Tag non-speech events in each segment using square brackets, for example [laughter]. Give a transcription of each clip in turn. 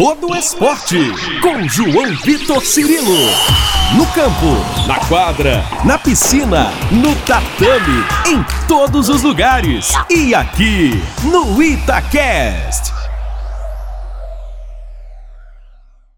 todo esporte. Com João Vitor Cirilo. No campo, na quadra, na piscina, no tatame, em todos os lugares. E aqui, no Itacast.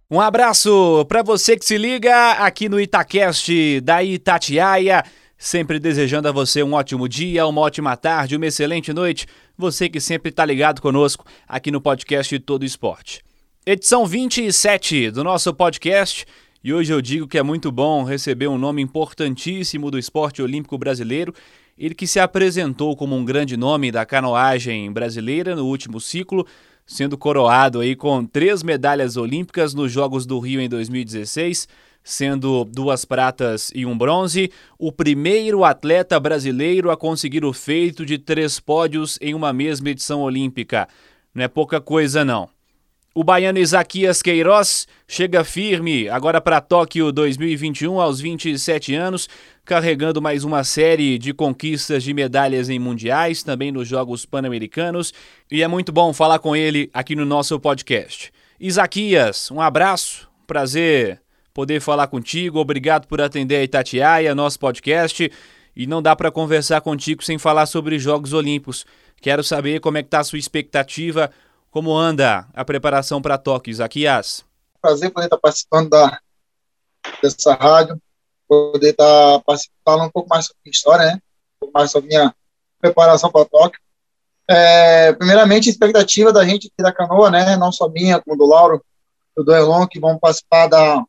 Um abraço para você que se liga aqui no Itacast da Itatiaia. Sempre desejando a você um ótimo dia, uma ótima tarde, uma excelente noite. Você que sempre está ligado conosco aqui no podcast Todo Esporte. Edição 27 do nosso podcast. E hoje eu digo que é muito bom receber um nome importantíssimo do esporte olímpico brasileiro. Ele que se apresentou como um grande nome da canoagem brasileira no último ciclo, sendo coroado aí com três medalhas olímpicas nos Jogos do Rio em 2016 sendo duas pratas e um bronze, o primeiro atleta brasileiro a conseguir o feito de três pódios em uma mesma edição olímpica. Não é pouca coisa, não. O baiano Isaquias Queiroz chega firme agora para Tóquio 2021 aos 27 anos, carregando mais uma série de conquistas de medalhas em mundiais, também nos Jogos Pan-Americanos, e é muito bom falar com ele aqui no nosso podcast. Isaquias, um abraço, prazer poder falar contigo. Obrigado por atender a Itatiaia, nosso podcast. E não dá para conversar contigo sem falar sobre Jogos Olímpicos. Quero saber como é que está a sua expectativa, como anda a preparação para Tóquio, Isaquias. Prazer poder estar participando da, dessa rádio, poder estar participando um pouco mais sobre a história, né? um pouco mais sobre minha preparação para Tóquio. É, primeiramente, a expectativa da gente aqui da canoa, né? não só minha, como do Lauro, do Elon, que vão participar da,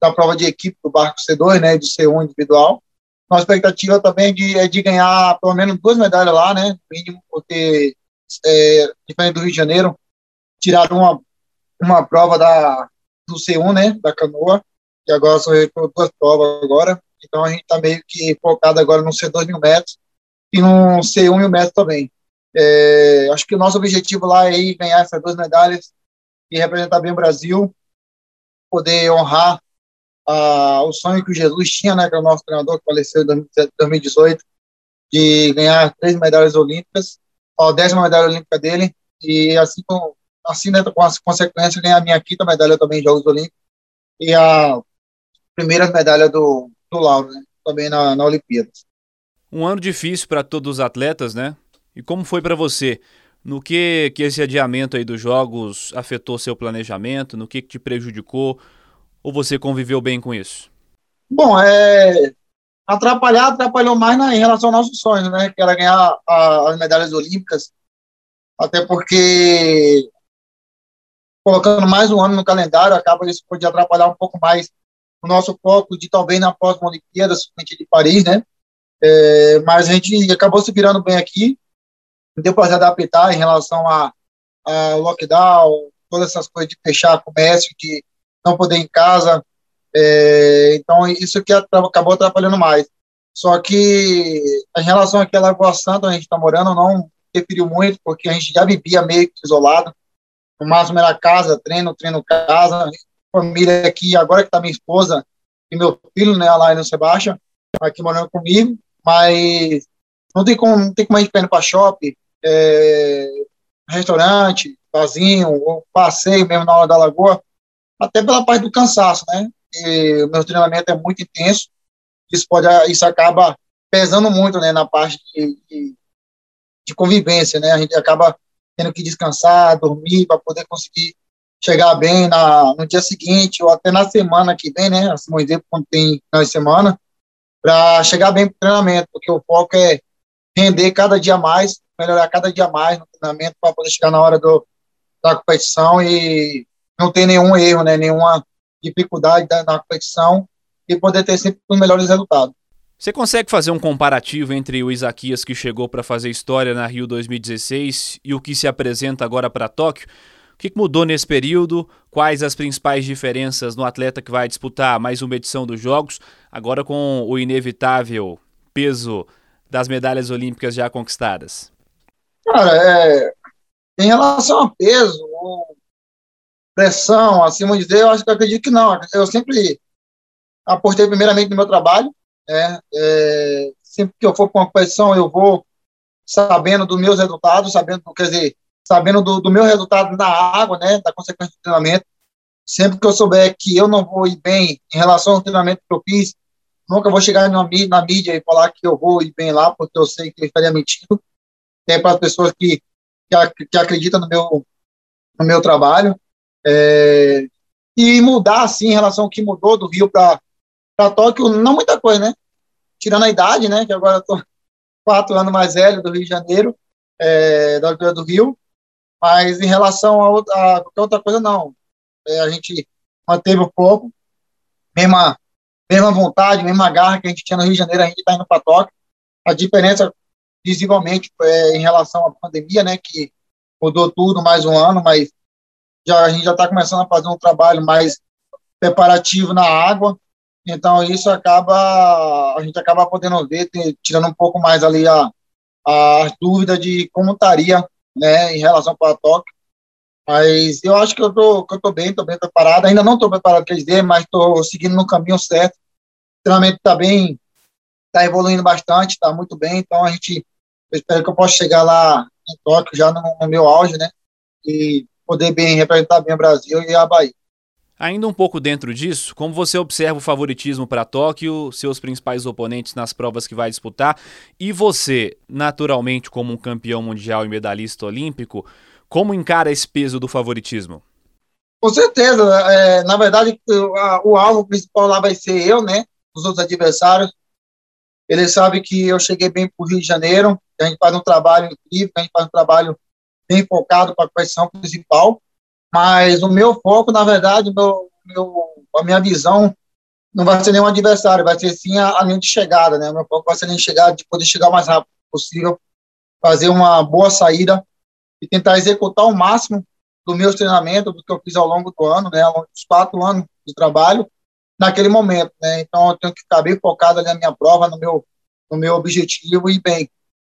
da prova de equipe do barco C2, né, de C1 individual. Nossa expectativa também é de, é de ganhar pelo menos duas medalhas lá, né, mínimo, porque, é, diferente do Rio de Janeiro, tiraram uma, uma prova da, do C1, né, da canoa, e agora são duas provas agora, então a gente está meio que focado agora no C2 mil metros e no C1 mil metros também. É, acho que o nosso objetivo lá é ganhar essas duas medalhas e representar bem o Brasil, poder honrar o sonho que o Jesus tinha, né, que é o nosso treinador que faleceu em 2018, de ganhar três medalhas olímpicas, a décima medalha olímpica dele, e assim, com, assim né, com as consequências, ganhar a minha quinta medalha também em Jogos Olímpicos, e a primeira medalha do, do Lauro, né, também na, na Olimpíadas. Um ano difícil para todos os atletas, né? E como foi para você? No que, que esse adiamento aí dos jogos afetou seu planejamento? No que, que te prejudicou? Ou você conviveu bem com isso? Bom, é, atrapalhar, atrapalhou mais na, em relação aos nossos sonhos, né? Que era ganhar a, as medalhas olímpicas, até porque colocando mais um ano no calendário, acaba isso pode atrapalhar um pouco mais o nosso foco de talvez na próxima Olimpíada, de Paris, né? É, mas a gente acabou se virando bem aqui, deu para se adaptar em relação a, a lockdown, todas essas coisas de fechar comércio, de não poder ir em casa. É, então, isso que acabou atrapalhando mais. Só que, em relação àquela Lagoa Santa, onde a gente está morando, não preferiu muito, porque a gente já vivia meio que isolado. No máximo era casa, treino, treino, casa. Família aqui, agora que está minha esposa e meu filho, né, lá no Sebastião, aqui morando comigo, mas não tem como, não tem como a gente ir para shopping, é, restaurante, vazio, ou passeio mesmo na hora da lagoa, até pela parte do cansaço, né? E o meu treinamento é muito intenso, isso pode, isso acaba pesando muito, né, na parte de, de, de convivência, né? A gente acaba tendo que descansar, dormir para poder conseguir chegar bem na, no dia seguinte ou até na semana que vem, né? Assim, um exemplo, quando tem na semana, para chegar bem para o treinamento, porque o foco é render cada dia mais, melhorar cada dia mais no treinamento para poder chegar na hora do, da competição e não ter nenhum erro, né, nenhuma dificuldade na competição e poder ter sempre os melhores resultados. Você consegue fazer um comparativo entre o Isaquias que chegou para fazer história na Rio 2016 e o que se apresenta agora para Tóquio? O que mudou nesse período? Quais as principais diferenças no atleta que vai disputar mais uma edição dos Jogos, agora com o inevitável peso das medalhas olímpicas já conquistadas? Cara, é, em relação a peso, pressão, assim, vamos dizer, eu acho que eu acredito que não. Eu sempre apostei primeiramente no meu trabalho, né? É, sempre que eu for para uma competição, eu vou sabendo dos meus resultados, sabendo, quer dizer, sabendo do, do meu resultado na água, né, da consequência do treinamento, sempre que eu souber que eu não vou ir bem em relação ao treinamento que eu fiz, nunca vou chegar na, na mídia e falar que eu vou ir bem lá, porque eu sei que eu estaria mentindo. É para as pessoas que, que, que, acreditam no meu, no meu trabalho. É, e mudar, assim, em relação ao que mudou do Rio para Tóquio, não muita coisa, né? Tirando a idade, né? Que agora eu tô [laughs] quatro anos mais velho do Rio de Janeiro, é, da altura do Rio. Mas em relação a, outra, a qualquer outra coisa, não. É, a gente manteve o foco, mesma, mesma vontade, mesma garra que a gente tinha no Rio de Janeiro, a gente está indo para Tóquio. A diferença, visivelmente, é em relação à pandemia, né, que mudou tudo mais um ano, mas já, a gente já está começando a fazer um trabalho mais preparativo na água, então isso acaba, a gente acaba podendo ver, tirando um pouco mais ali a, a dúvida de como estaria, né, em relação para Tóquio, mas eu acho que eu tô, que eu tô bem, tô bem preparado. Ainda não estou preparado para dizer, mas estou seguindo no caminho certo. O treinamento está bem, está evoluindo bastante, está muito bem. Então a gente, eu espero que eu possa chegar lá em Tóquio já no, no meu auge, né? E poder bem representar bem o Brasil e a Bahia. Ainda um pouco dentro disso, como você observa o favoritismo para Tóquio, seus principais oponentes nas provas que vai disputar, e você, naturalmente, como um campeão mundial e medalhista olímpico, como encara esse peso do favoritismo? Com certeza. É, na verdade, o, alvo principal lá vai ser eu, né? Os outros adversários. Ele sabe que eu cheguei bem para o Rio de Janeiro, a gente faz um trabalho incrível, a gente faz um trabalho bem focado para a questão principal. Mas o meu foco, na verdade, meu, meu, a minha visão não vai ser nenhum adversário, vai ser sim a, a linha de chegada, né? O meu foco vai ser a linha de chegada, de poder chegar o mais rápido possível, fazer uma boa saída e tentar executar o máximo do meu treinamento, do que eu fiz ao longo do ano, né, ao longo dos quatro anos de trabalho, naquele momento, né, então eu tenho que ficar bem focado na minha prova, no meu, no meu objetivo e bem,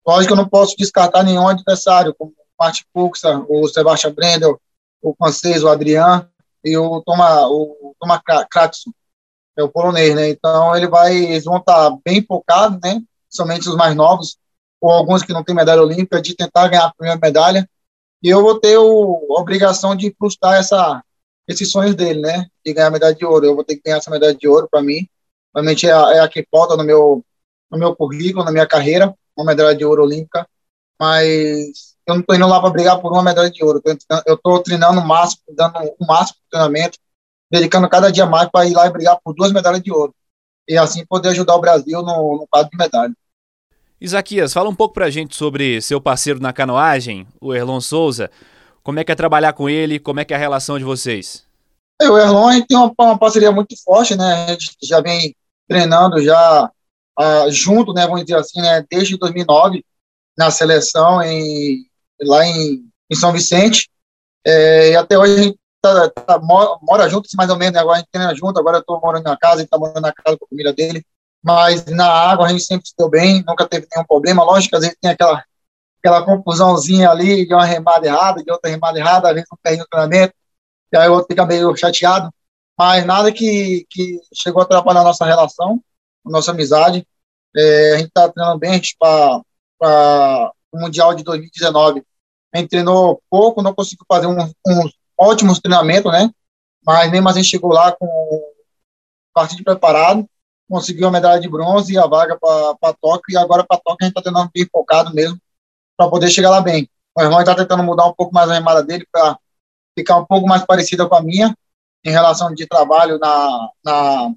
lógico que eu não posso descartar nenhum adversário, como Martin Fuxa, o Sebastian Brendel, o francês, o Adrian e o Thomas, o Thomas Kratson, é o polonês, né, então ele vai, eles vão estar bem focados, né, somente os mais novos, ou alguns que não têm medalha olímpica, de tentar ganhar a primeira medalha, e eu vou ter o, a obrigação de frustrar essa, esses sonhos dele, né, de ganhar a medalha de ouro. Eu vou ter que ganhar essa medalha de ouro para mim, realmente é a, é a que falta no meu, no meu currículo, na minha carreira, uma medalha de ouro olímpica, mas eu não estou indo lá para brigar por uma medalha de ouro, eu estou treinando o máximo, dando o máximo de treinamento, dedicando cada dia mais para ir lá e brigar por duas medalhas de ouro, e assim poder ajudar o Brasil no, no quadro de medalha. Isaquias, fala um pouco pra gente sobre seu parceiro na canoagem, o Erlon Souza. Como é que é trabalhar com ele? Como é que é a relação de vocês? É, o Erlon tem uma, uma, parceria muito forte, né? A gente já vem treinando já uh, junto, né? Vamos dizer assim, né? Desde 2009 na seleção em, lá em, em São Vicente. É, e até hoje a gente tá, tá, mora, junto, mais ou menos. Né? Agora a gente treina junto. Agora eu estou morando na casa, ele está morando na casa com a família dele mas na água a gente sempre se deu bem, nunca teve nenhum problema. Lógico que às vezes tem aquela, aquela confusãozinha ali de uma remada errada, de outra remada errada, às vezes um perde no treinamento, e aí o outro fica meio chateado, mas nada que, que chegou a atrapalhar a nossa relação, a nossa amizade. É, a gente está treinando bem, a gente para o Mundial de 2019, a gente treinou pouco, não conseguiu fazer uns, uns ótimos treinamentos, né? Mas mesmo assim chegou lá com partido preparado conseguiu a medalha de bronze e a vaga para Tóquio, e agora para Tóquio a gente está tentando bem focado mesmo, para poder chegar lá bem. O irmão está tentando mudar um pouco mais a remada dele para ficar um pouco mais parecida com a minha, em relação de trabalho na, na,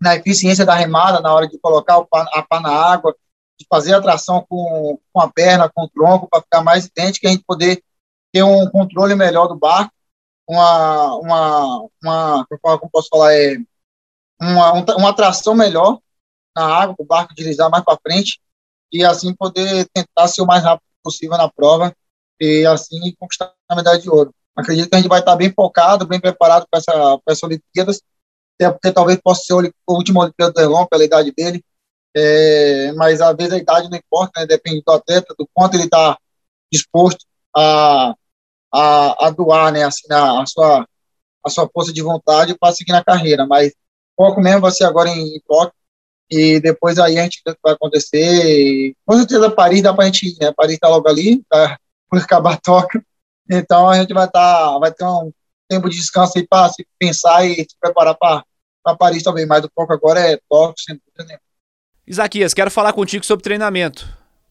na eficiência da remada, na hora de colocar o pá, a pá na água, de fazer a tração com, com a perna, com o tronco, para ficar mais idêntico, a gente poder ter um controle melhor do barco, uma, uma, uma como posso falar, é, uma, uma atração melhor na água, para o barco deslizar mais para frente e assim poder tentar ser o mais rápido possível na prova e assim conquistar a medalha de ouro. Acredito que a gente vai estar bem focado, bem preparado para essa, para essa Olimpíadas, até porque talvez possa ser o último Olimpíada do Elon pela idade dele, é, mas às vezes a idade não importa, né, depende do atleta, do quanto ele está disposto a, a, a doar né, assim, a, a, sua, a sua força de vontade para seguir na carreira, mas foco mesmo vai ser agora em, em Tóquio, e depois aí a gente vê o que vai acontecer. Com certeza Paris dá para a gente ir, né? Paris está logo ali, tá, [laughs] por acabar Tóquio, Então a gente vai tá, vai ter um tempo de descanso aí para se pensar e se preparar para Paris também, mas o foco agora é Tóquio, sem dúvida Isaquias, quero falar contigo sobre treinamento.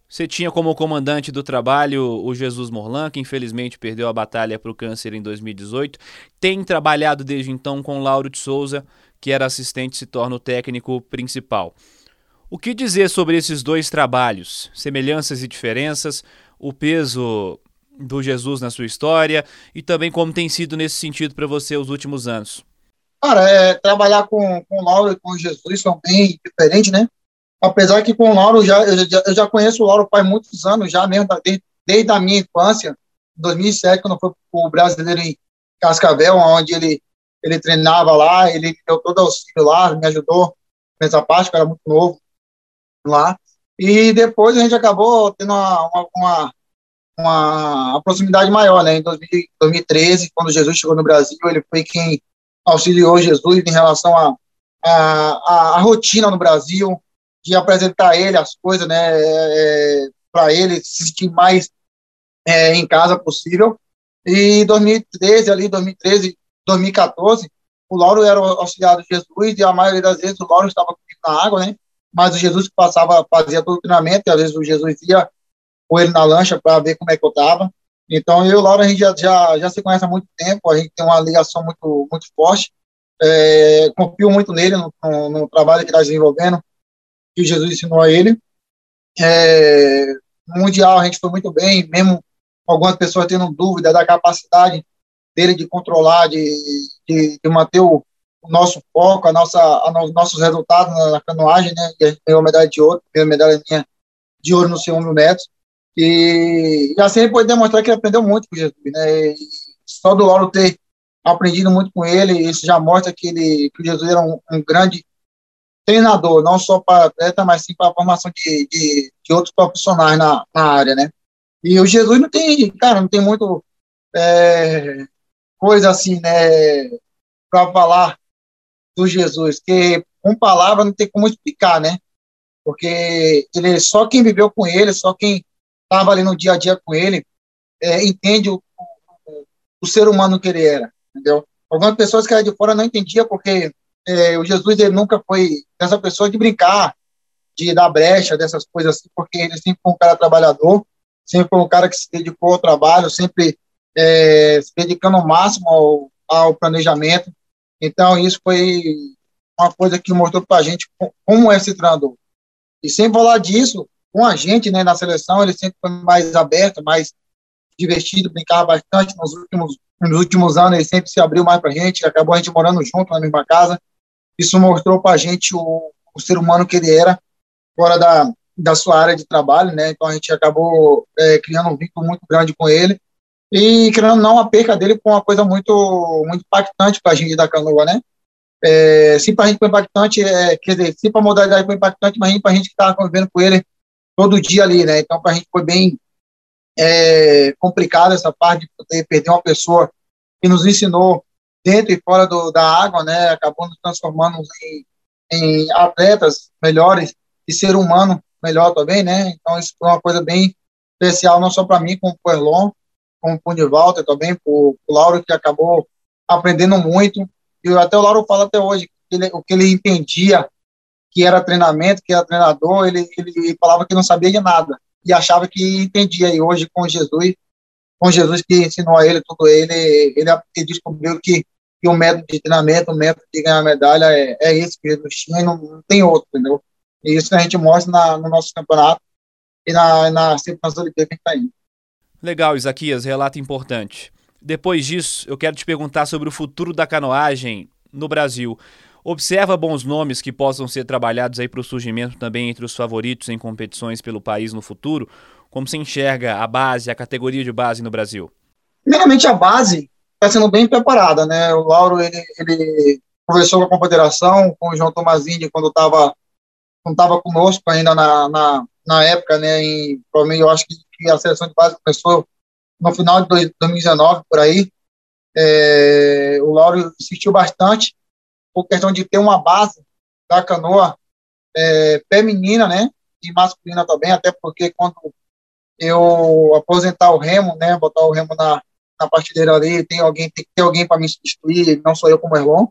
Você tinha como comandante do trabalho o Jesus Morlan, que infelizmente perdeu a batalha para o câncer em 2018. Tem trabalhado desde então com Lauro de Souza, que era assistente se torna o técnico principal. O que dizer sobre esses dois trabalhos? Semelhanças e diferenças, o peso do Jesus na sua história e também como tem sido nesse sentido para você os últimos anos? Cara, é, trabalhar com, com o Lauro e com o Jesus são bem diferentes, né? Apesar que com o Lauro, já, eu, já, eu já conheço o Lauro faz muitos anos, já mesmo, desde, desde a minha infância, em 2007, quando foi o brasileiro em Cascavel, onde ele, ele treinava lá, ele deu todo o auxílio lá, me ajudou nessa parte, que era muito novo lá. E depois a gente acabou tendo uma, uma, uma, uma proximidade maior, né? Em 2013, quando Jesus chegou no Brasil, ele foi quem auxiliou Jesus em relação à a, a, a, rotina no Brasil, de apresentar ele as coisas, né, é, é para ele se sentir mais é, em casa possível. E 2013, ali, 2013, 2014, o Lauro era o auxiliar de Jesus e a maioria das vezes o Lauro estava comigo na água, né? Mas o Jesus que passava, fazia todo o treinamento, e às vezes o Jesus ia com ele na lancha para ver como é que eu estava. Então, eu e o Lauro, a gente já, já, já se conhece há muito tempo, a gente tem uma ligação muito, muito forte. É, confio muito nele, no, no, no trabalho que está desenvolvendo, que Jesus ensinou a ele. É, no Mundial a gente foi muito bem, mesmo algumas pessoas tendo dúvida da capacidade dele de controlar, de, de, de manter o, o, nosso foco, a nossa, a, os nossos resultados na, na canoagem, né? E a gente ganhou medalha de ouro, ganhou medalha minha de ouro no 100 mil metros. E, e assim ele pode demonstrar que ele aprendeu muito com Jesus, né? E só do Lauro ter aprendido muito com ele, isso já mostra que, ele, que Jesus era um, um grande treinador, não só para atleta, mas sim para a formação de, de, de, outros profissionais na, na área, né? E o Jesus não tem, cara, não tem muito é, coisa assim, né, para falar do Jesus, que com palavra não tem como explicar, né? Porque ele só quem viveu com ele, só quem estava ali no dia a dia com ele, é, entende o, o, o, ser humano que ele era, entendeu? Algumas pessoas que eram de fora não entendiam porque é, o Jesus ele nunca foi essa pessoa de brincar, de dar brecha, dessas coisas assim, porque ele sempre foi um cara trabalhador, sempre foi um cara que se dedicou ao trabalho, sempre é, se dedicando ao máximo ao, ao, planejamento. Então, isso foi uma coisa que mostrou para a gente como é esse treinador. E sem falar disso, com a gente, né, na seleção, ele sempre foi mais aberto, mais divertido, brincava bastante. Nos últimos, nos últimos anos, ele sempre se abriu mais para a gente, acabou a gente morando junto na mesma casa. Isso mostrou para a gente o, o, ser humano que ele era, fora da, da sua área de trabalho, né? Então a gente acabou é, criando um vínculo muito grande com ele e criando não a perca dele com uma coisa muito muito impactante para a gente da canoa, né? É, sim, para a gente foi impactante, é, quer dizer, sim para a modalidade foi impactante, mas para a gente que estava convivendo com ele todo dia ali, né? Então para a gente foi bem é, complicado essa parte de poder perder uma pessoa que nos ensinou dentro e fora do, da água, né, acabou nos transformando em, em atletas melhores e ser humano melhor também, né, então isso foi uma coisa bem especial, não só para mim, como para o Erlon, como para o Nivalter também, para o Lauro, que acabou aprendendo muito, e até o Lauro fala até hoje, que ele, o que ele entendia que era treinamento, que era treinador, ele, ele falava que não sabia de nada, e achava que entendia, e hoje com Jesus, com Jesus que ensinou a ele tudo ele, ele, descobriu que, que o método de treinamento, o método de ganhar medalha é, é esse que Jesus tinha e não, não, tem outro, entendeu? E isso a gente mostra na, no nosso campeonato e na, na circunstância Olimpíada que a gente está indo. Legal, Isaquias, relato importante. Depois disso, eu quero te perguntar sobre o futuro da canoagem no Brasil. Observa bons nomes que possam ser trabalhados aí para o surgimento também entre os favoritos em competições pelo país no futuro. Como se enxerga a base, a categoria de base no Brasil? Primeiramente, a base está sendo bem preparada, né? O Lauro, ele, ele conversou com a Confederação, com o João Tomazini, quando estava quando tava conosco ainda na, na, na época, né? Em, provavelmente, eu acho que a seleção de base começou no final de 2019, por aí. É, o Lauro insistiu bastante por questão de ter uma base da canoa é, feminina, né? E masculina também, até porque quando eu aposentar o remo, né, botar o remo na, na partideira ali, tem alguém, tem que ter alguém para me substituir, não sou eu como Erlon.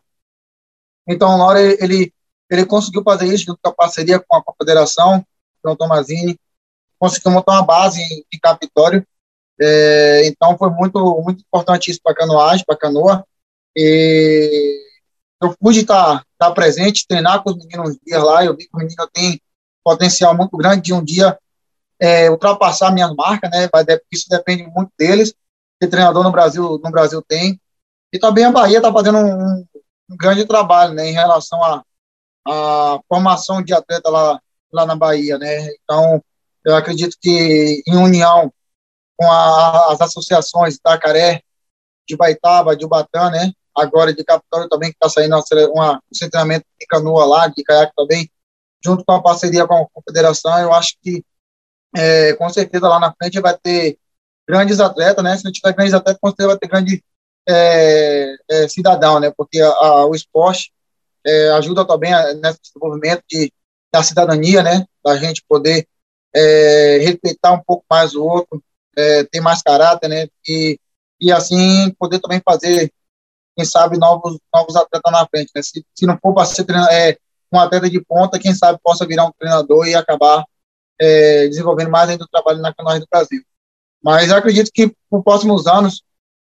Então, na hora ele, ele conseguiu fazer isso junto com a parceria com a Confederação, João Tomazini, conseguiu montar uma base em, em Capitório. É, então, foi muito, muito importante isso para a canoagem, para a canoa. E eu pude estar, estar presente, treinar com os meninos uns dias lá. Eu vi que o menino tem potencial muito grande de um dia é, ultrapassar minhas marcas, né? Isso depende muito deles. Que treinador no Brasil, no Brasil tem. E também a Bahia está fazendo um, um, grande trabalho, né? Em relação à a, a, formação de atleta lá, lá na Bahia, né? Então, eu acredito que em união com a, as associações de Tacaré, de Baitaba, de Ubatã, né? Agora de Capitólio também, que está saindo uma, um treinamento de canoa lá, de caiaque também, junto com a parceria com a Confederação, eu acho que é, com certeza lá na frente vai ter grandes atletas, né? Se não tiver grandes atletas, com certeza vai ter grande é, é, cidadão, né? Porque a, a, o esporte é, ajuda também a, nesse desenvolvimento de, da cidadania, né? Da gente poder é, respeitar um pouco mais o outro, é, ter mais caráter, né? E, e assim poder também fazer, quem sabe, novos, novos atletas na frente, né? Se, se não for para ser é, um atleta de ponta, quem sabe possa virar um treinador e acabar é, desenvolvendo mais ainda o trabalho na canoagem do Brasil. Mas eu acredito que nos próximos anos,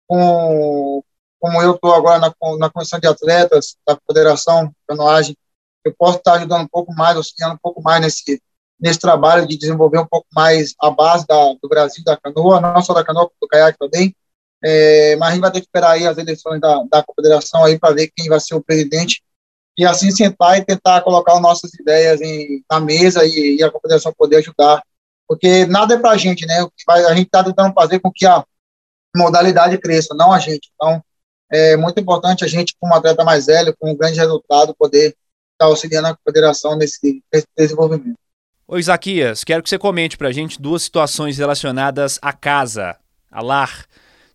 com, como eu estou agora na, na comissão de atletas da Federação de Canoagem, eu posso estar ajudando um pouco mais, auxiliando um pouco mais nesse, nesse trabalho de desenvolver um pouco mais a base da, do Brasil, da canoa, não só da canoa, do caiaque também. É, mas a gente vai ter que esperar aí as eleições da, da confederação aí para ver quem vai ser o presidente e assim sentar e tentar colocar as nossas ideias em, na mesa e, e, a confederação poder ajudar, porque nada é para a gente, né? A gente está tentando fazer com que a modalidade cresça, não a gente. Então, é muito importante a gente, como atleta mais velho, com um grande resultado, poder estar tá auxiliando a confederação nesse, nesse desenvolvimento. Ô Isaquias, quero que você comente para a gente duas situações relacionadas à casa, a lar.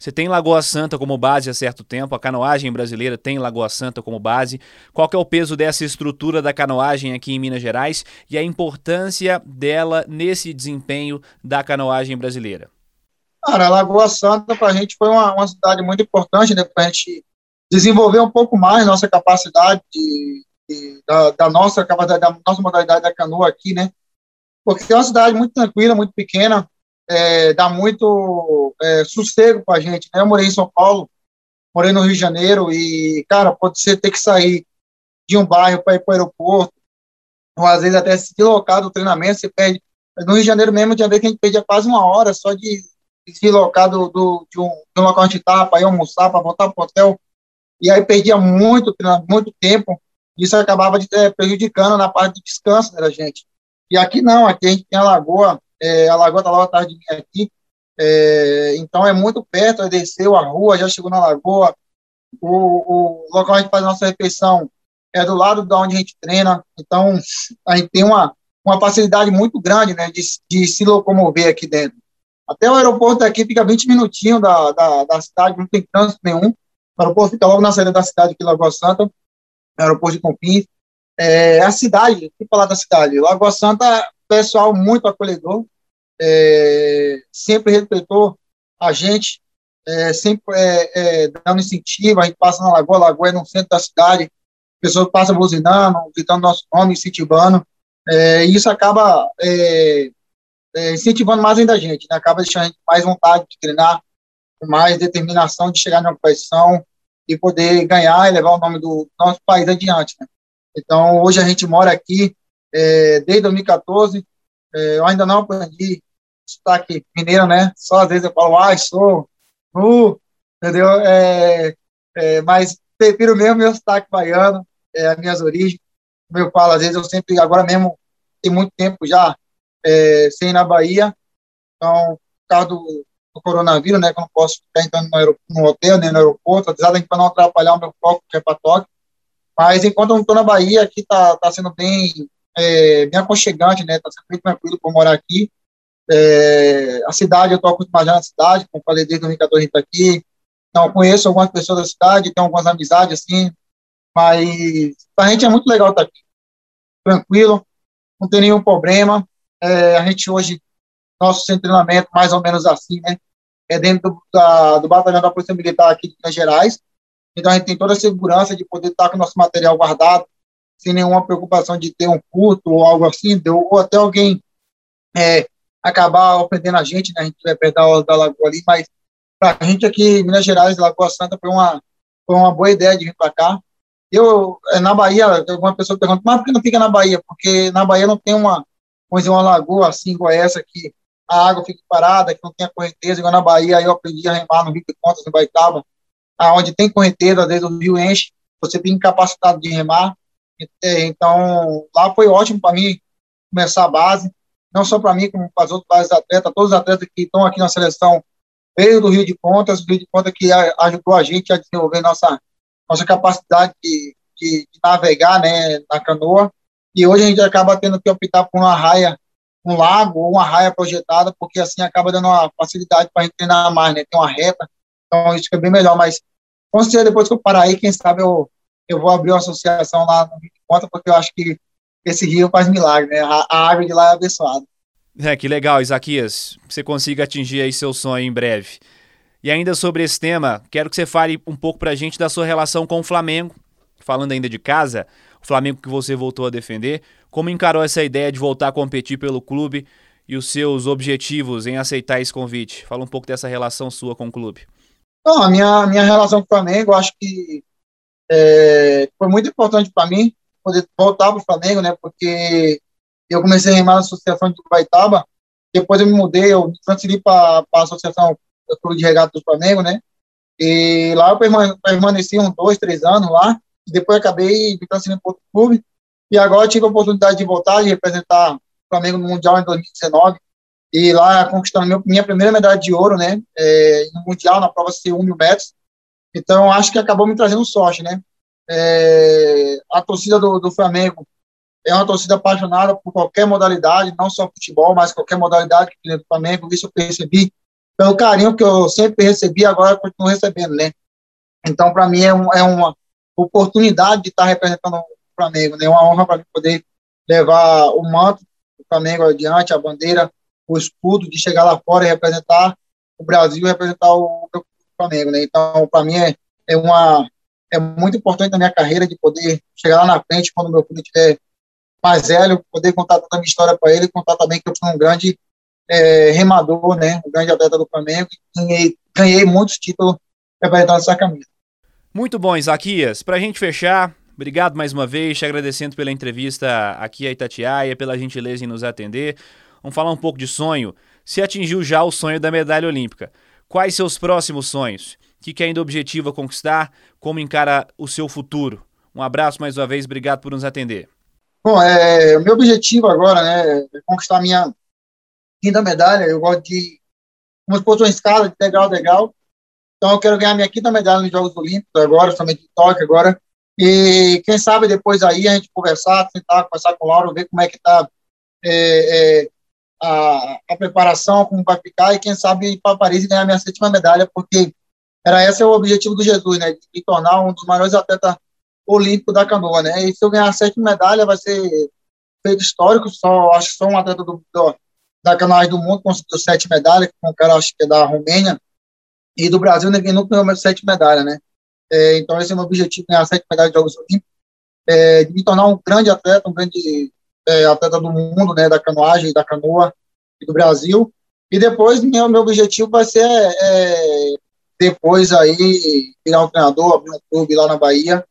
Você tem Lagoa Santa como base há certo tempo, a canoagem brasileira tem Lagoa Santa como base. Qual é o peso dessa estrutura da canoagem aqui em Minas Gerais e a importância dela nesse desempenho da canoagem brasileira? Cara, Lagoa Santa para a gente foi uma, uma, cidade muito importante, né, para a gente desenvolver um pouco mais nossa capacidade de, de, da, da, nossa capacidade, da nossa modalidade da canoa aqui, né? Porque é uma cidade muito tranquila, muito pequena, é, dá muito é, sossego para a gente. Né? Eu morei em São Paulo, morei no Rio de Janeiro e, cara, pode ser ter que sair de um bairro para ir para o aeroporto, ou às vezes até se deslocar do treinamento, você perde. No Rio de Janeiro mesmo, tinha vez que a gente perdia quase uma hora só de se deslocar do, do, de, um, de local onde estava para ir almoçar, para voltar para o hotel. E aí perdia muito, muito tempo. Isso acabava de, é, prejudicando na parte de descanso da gente. E aqui não, aqui a gente tem a lagoa é, a lagoa está lá atrás de mim aqui, é, então é muito perto, é desceu a rua, já chegou na lagoa, o, o local onde a gente faz a nossa refeição é do lado da onde a gente treina, então a gente tem uma, uma facilidade muito grande né, de, de se locomover aqui dentro. Até o aeroporto aqui fica 20 minutinhos da, da, da cidade, não tem trânsito nenhum. O aeroporto fica logo na saída da cidade aqui, Lagoa Santa, aeroporto de Confins. É, a cidade, que falar da cidade? Lagoa Santa pessoal muito acolhedor, é, sempre respeitou a gente, é, sempre é, é, dando incentivo, a gente passa na Lagoa, Lagoa é no centro da cidade, pessoas passam buzinando, gritando nosso nome, incentivando, é, isso acaba é, incentivando mais ainda a gente, né? acaba deixando a gente mais vontade de treinar, mais determinação de chegar na competição e poder ganhar e levar o nome do nosso país adiante. Né? Então, hoje a gente mora aqui, é, desde 2014. É, eu ainda não aprendi sotaque mineiro, né? Só às vezes eu falo, ai, sou, uh, entendeu? É, é, mas prefiro mesmo meu sotaque baiano, é, as minhas origens. Como eu falo, às vezes eu sempre, agora mesmo, tem muito tempo já é, sem ir na Bahia, então, por causa do, do coronavírus, né, que eu não posso ficar entrando no, no hotel, nem no aeroporto, apesar para não atrapalhar o meu foco, que é para Tóquio. Mas enquanto eu não estou na Bahia, aqui está tá sendo bem é, bem aconchegante, né? Tá bem tranquilo por morar aqui. É, a cidade, eu estou acostumado na cidade, como falei, desde 2014 a gente está aqui. Então, conheço algumas pessoas da cidade, tenho algumas amizades, assim, mas a gente é muito legal estar tá aqui. Tranquilo, não tem nenhum problema. É, a gente hoje, nosso treinamento, mais ou menos assim, né? é dentro do, da, do batalhão da Polícia Militar aqui de Minas Gerais. Então, a gente tem toda a segurança de poder estar com o nosso material guardado, sem nenhuma preocupação de ter um furto ou algo assim, ou até alguém é, acabar ofendendo a gente, né? A gente vai perto da, da lagoa ali, mas para a gente aqui em Minas Gerais, Lagoa Santa, foi uma, foi uma boa ideia de vir para cá. Eu, é, na Bahia, alguma pessoa pergunta, mas por que não fica na Bahia? Porque na Bahia não tem uma, dizer, uma lagoa assim igual essa, que a água fica parada, que não tem a correnteza, igual na Bahia, eu aprendi a remar no Rio de Contas, em Baitaba, aonde tem correnteza, às vezes o rio enche, você tem capacidade de remar, então lá foi ótimo para mim começar a base, não só para mim, como para os outros atletas, todos os atletas que estão aqui na seleção veio do Rio de Contas, o Rio de Contas que ajudou a gente a desenvolver nossa, nossa capacidade de, de, de navegar né, na canoa, e hoje a gente acaba tendo que optar por uma raia, um lago ou uma raia projetada, porque assim acaba dando uma facilidade para a gente treinar mais, né, tem uma reta, então isso fica bem melhor, mas com certeza depois que eu parar aí, quem sabe eu, eu vou abrir uma associação lá no Rio de Contas, porque eu acho que esse rio faz milagre, né, a, a água de lá é abençoada. É, que legal, Isaquias. Você consiga atingir aí seu sonho em breve. E ainda sobre esse tema, quero que você fale um pouco pra gente da sua relação com o Flamengo. Falando ainda de casa, o Flamengo que você voltou a defender, como encarou essa ideia de voltar a competir pelo clube e os seus objetivos em aceitar esse convite? Fala um pouco dessa relação sua com o clube. Não, a minha, minha relação com o Flamengo, acho que é, foi muito importante para mim poder voltar para o Flamengo, né? Porque eu comecei a remar na Associação de Baitaba, depois eu me mudei, eu me transferi para a Associação do Clube de Regata do Flamengo, né? E lá eu permaneci uns dois, três anos lá, e depois acabei me transferindo para outro clube, e agora tive a oportunidade de voltar e representar o Flamengo no Mundial em 2019, e lá conquistando minha primeira medalha de ouro, né? É, no Mundial, na prova C1 mil metros. Então, acho que acabou me trazendo sorte, né? É, a torcida do, do Flamengo é uma torcida apaixonada por qualquer modalidade, não só futebol, mas qualquer modalidade que tem do Flamengo. Isso eu percebi pelo carinho que eu sempre recebi, agora continuo recebendo, né? Então, para mim, é, um, é, uma oportunidade de estar representando o Flamengo, né? Uma honra para mim poder levar o manto do Flamengo adiante, a bandeira, o escudo, de chegar lá fora e representar o Brasil representar o, o Flamengo, né? Então, para mim, é, é, uma, é muito importante na minha carreira de poder chegar lá na frente quando meu filho estiver mais velho, poder contar toda a minha história para ele, contar também que eu fui um grande é, remador, né, um grande atleta do Flamengo, ganhei, ganhei muitos títulos representando essa camisa. Muito bom, Isaquias. Para a gente fechar, obrigado mais uma vez, te agradecendo pela entrevista aqui a Itatiaia, pela gentileza em nos atender. Vamos falar um pouco de sonho. Se atingiu já o sonho da medalha olímpica, quais seus próximos sonhos? O que, que ainda objetiva conquistar? Como encara o seu futuro? Um abraço mais uma vez, obrigado por nos atender. Bom, é, o meu objetivo agora né, é conquistar a minha quinta medalha. Eu gosto de, como se fosse uma escala de degrau a. Então, eu quero ganhar minha quinta medalha nos Jogos Olímpicos agora, somente em Tóquio agora. E quem sabe depois aí a gente conversar, tentar conversar com o Lauro, ver como é que está é, é, a, a, preparação, como vai ficar, e quem sabe ir para Paris e ganhar minha sétima medalha, porque era esse o objetivo do Jesus, né? De tornar um dos maiores atletas olímpico da canoa, né? E se eu ganhar sete medalhas, vai ser feito histórico. Só acho que só um atleta do, do, da canoagem do mundo conseguiu sete medalhas, com um cara acho que é da Romênia e do Brasil ninguém nunca ganhou sete medalhas, né? É, então esse é o meu objetivo, ganhar sete medalhas de Jogos Olímpicos, é, de me tornar um grande atleta, um grande é, atleta do mundo, né? Da canoagem, da canoa e do Brasil. E depois meu, meu objetivo vai ser é, depois aí virar um treinador, abrir um clube lá na Bahia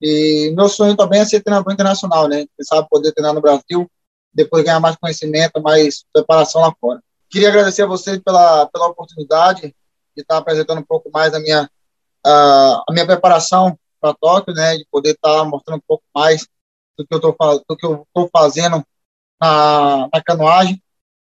e meu sonho também é ser treinador internacional, né? Quem sabe poder treinar no Brasil, depois ganhar mais conhecimento, mais preparação lá fora. Queria agradecer a vocês pela, pela oportunidade de estar apresentando um pouco mais a minha, a, a minha preparação para Tóquio, né? De poder estar mostrando um pouco mais do que eu estou fazendo na, na canoagem.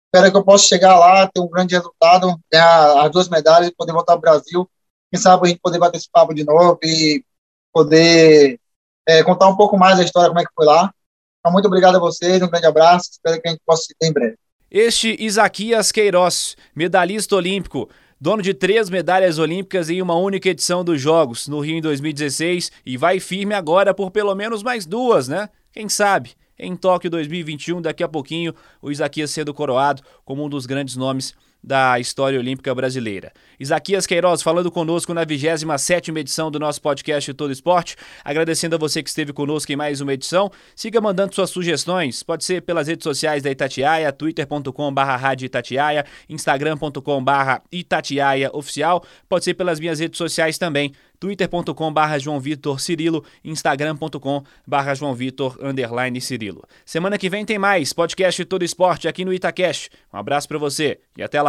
Espero que eu possa chegar lá, ter um grande resultado, ganhar as duas medalhas e poder voltar ao Brasil. Quem sabe a gente poder bater esse papo de novo e poder é, contar um pouco mais da história, como é que foi lá. Então, muito obrigado a vocês, um grande abraço, espero que a gente possa se ver em breve. Este Isaquias Queiroz, medalhista olímpico, dono de três medalhas olímpicas em uma única edição dos Jogos, no Rio em 2016, e vai firme agora por pelo menos mais duas, né? Quem sabe? Em Tóquio 2021, daqui a pouquinho, o Isaquias sendo coroado como um dos grandes nomes da história olímpica brasileira. Isaquias Queiroz falando conosco na 27 edição do nosso podcast Todo Esporte. Agradecendo a você que esteve conosco em mais uma edição. Siga mandando suas sugestões. Pode ser pelas redes sociais da Itatiaia, twitter.com.br Itatiaia, instagram.com.br Itatiaia Oficial. Pode ser pelas minhas redes sociais também twitter.com.br João Vitor Cirilo, instagram.com.br João Vitor underline Cirilo. Semana que vem tem mais podcast Todo Esporte aqui no Itacast. Um abraço para você e até lá.